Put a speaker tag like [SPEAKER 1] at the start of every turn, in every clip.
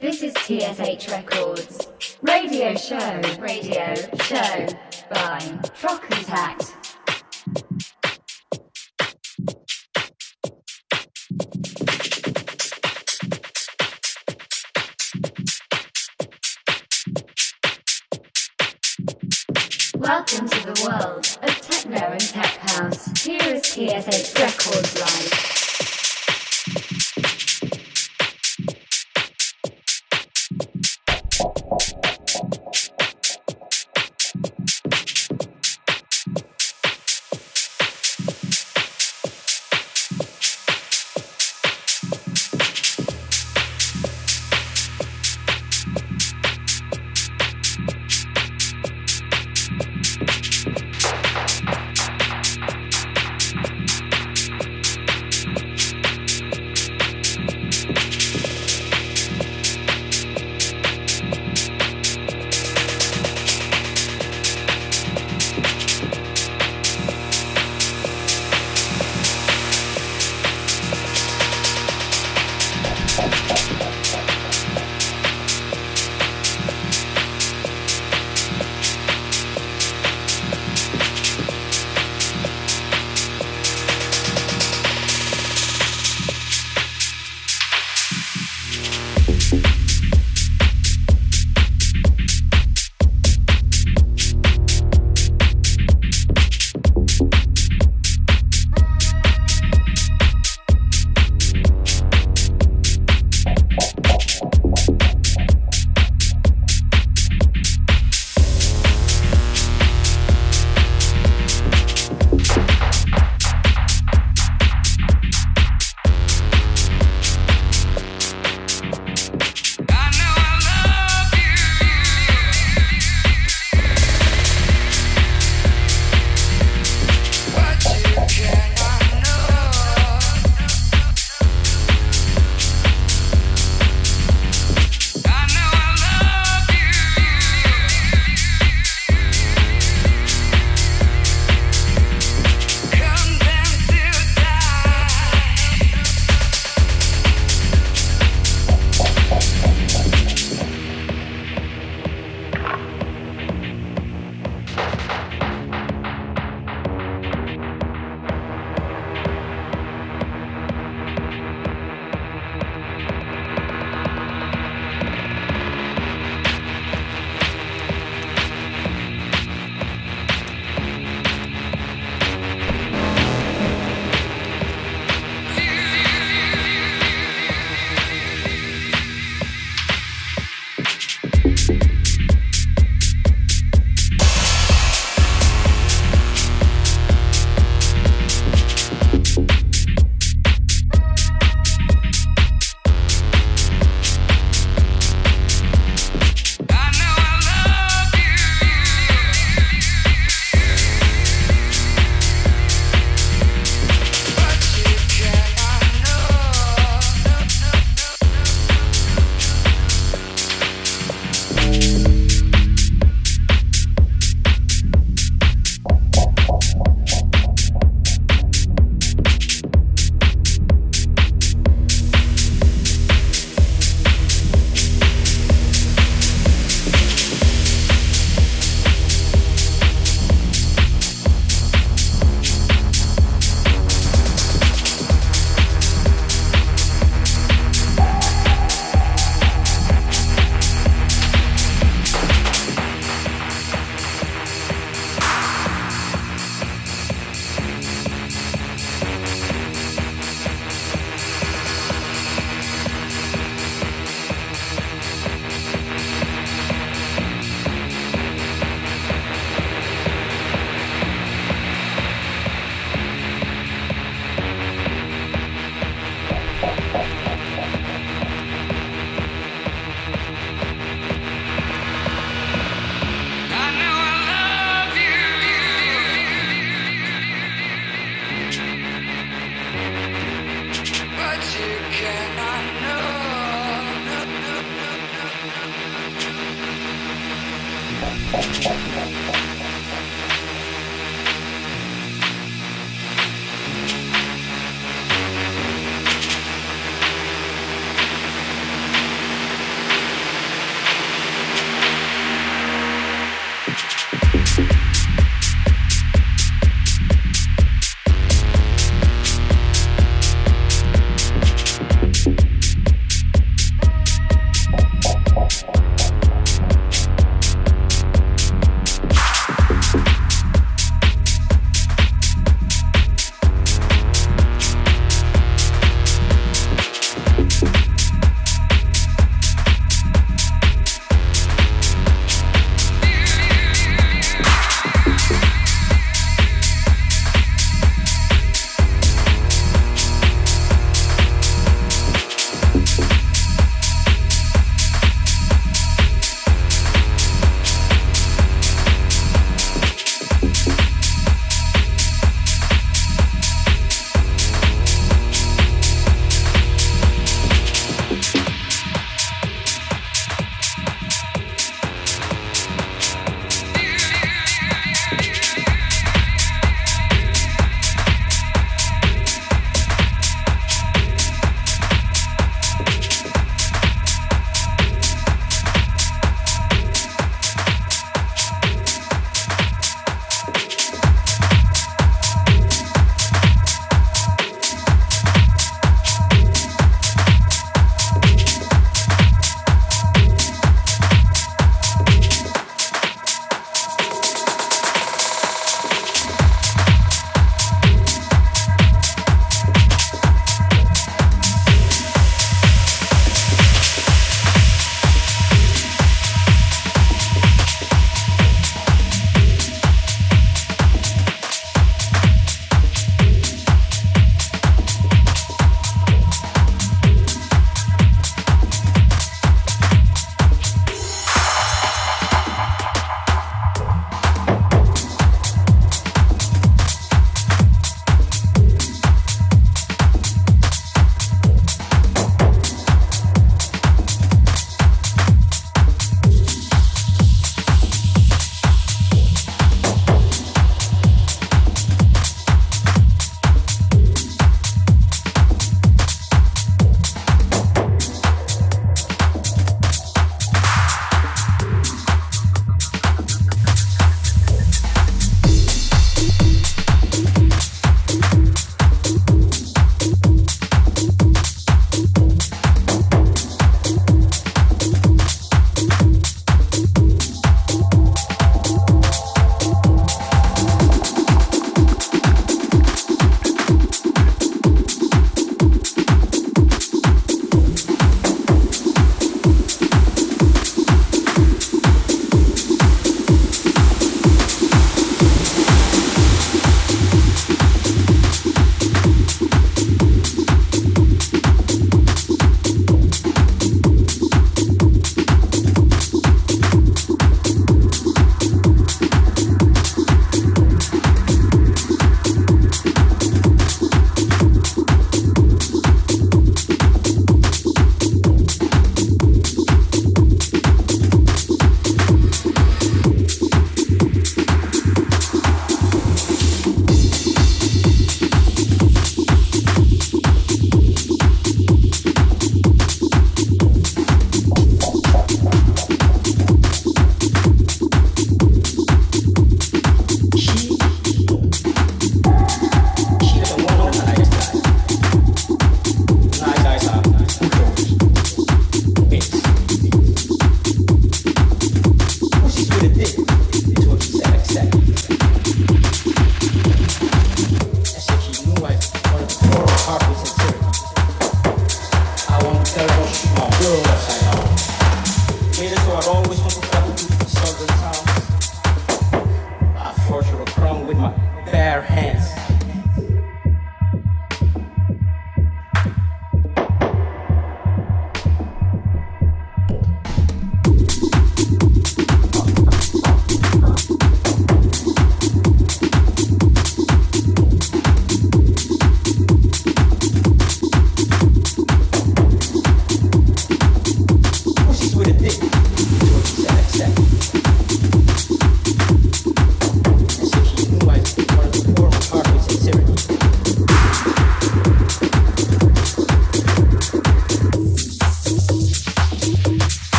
[SPEAKER 1] This is TSH Records. Radio show, radio show by Troc Contact. Welcome to the world of techno and tech house. Here is TSH Records Live.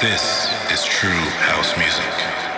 [SPEAKER 1] This is true house music.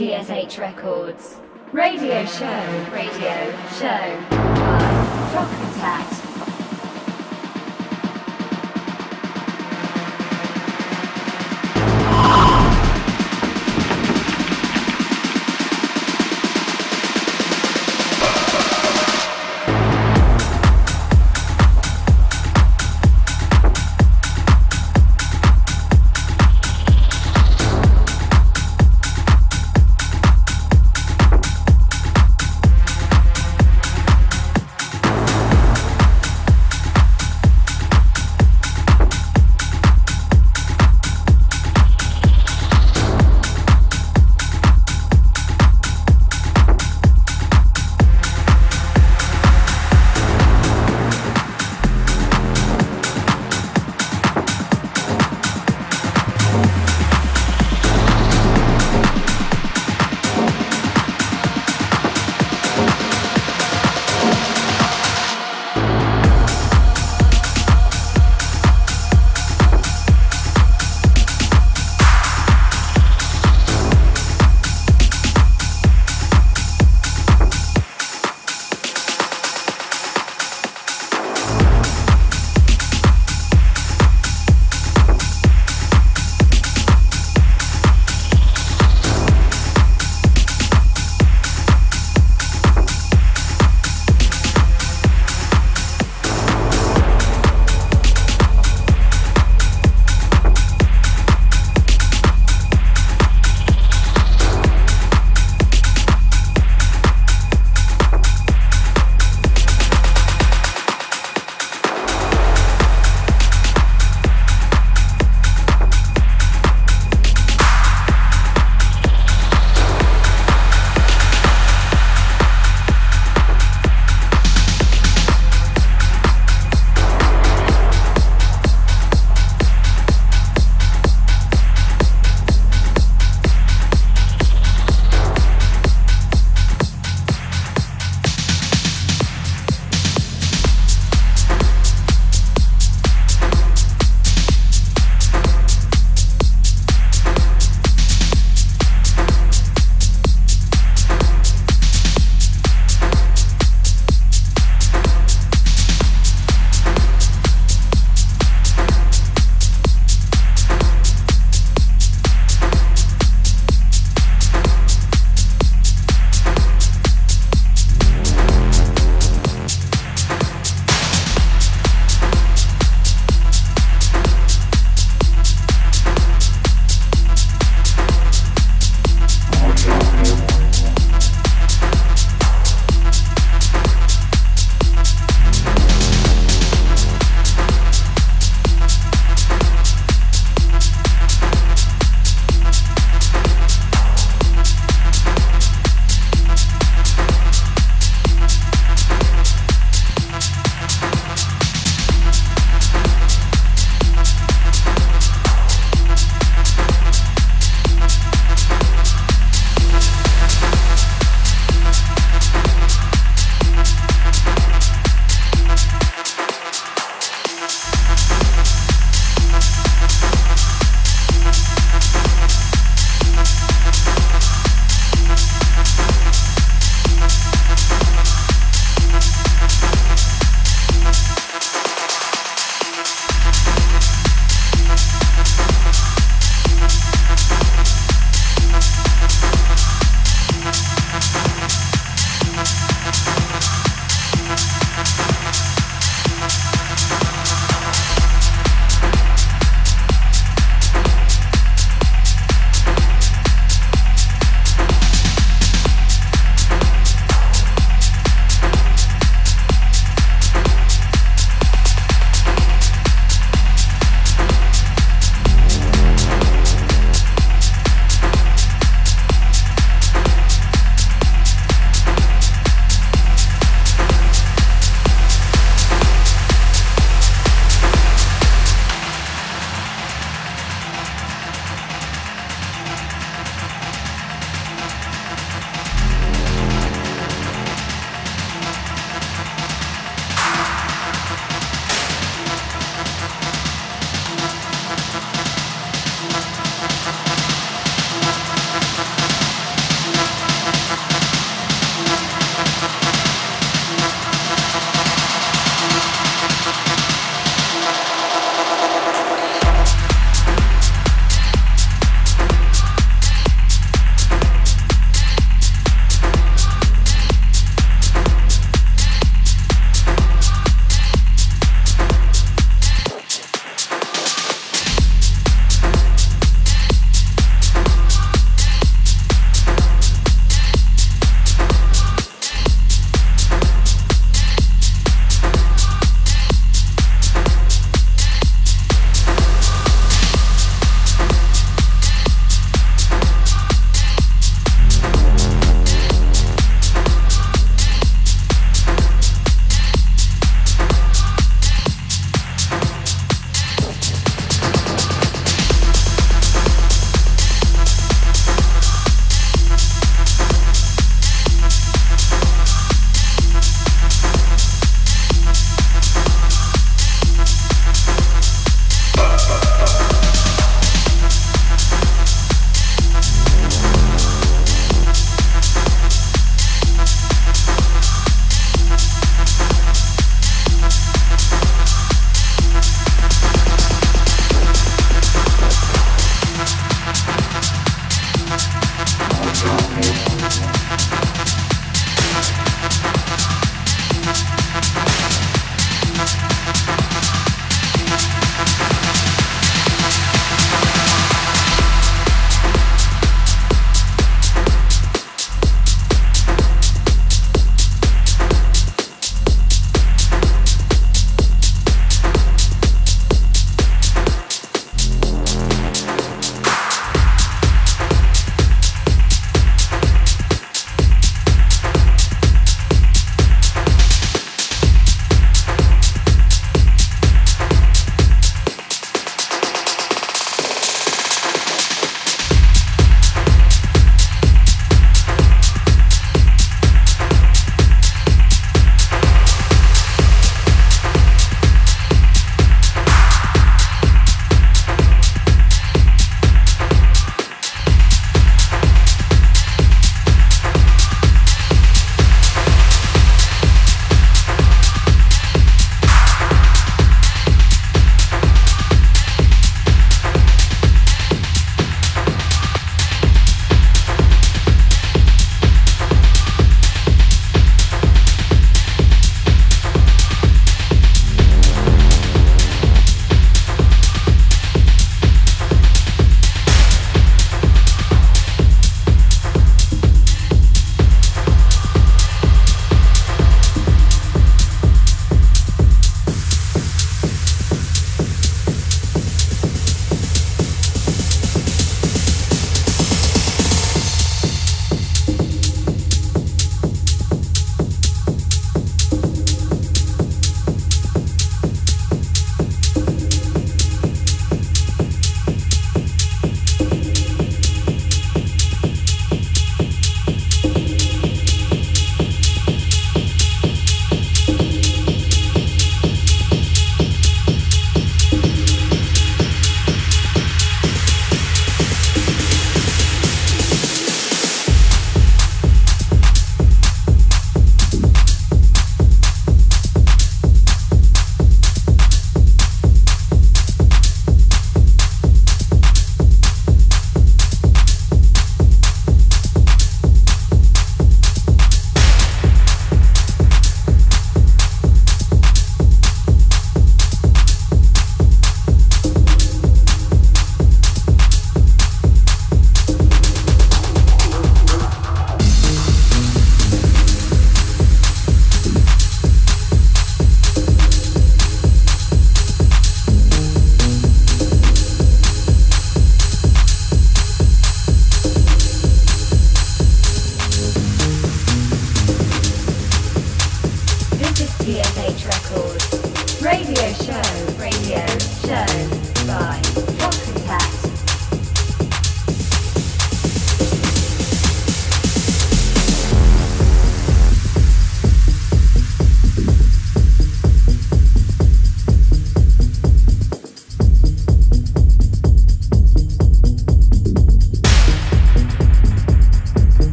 [SPEAKER 1] TSH Records. Radio show, radio show. Rock Attack.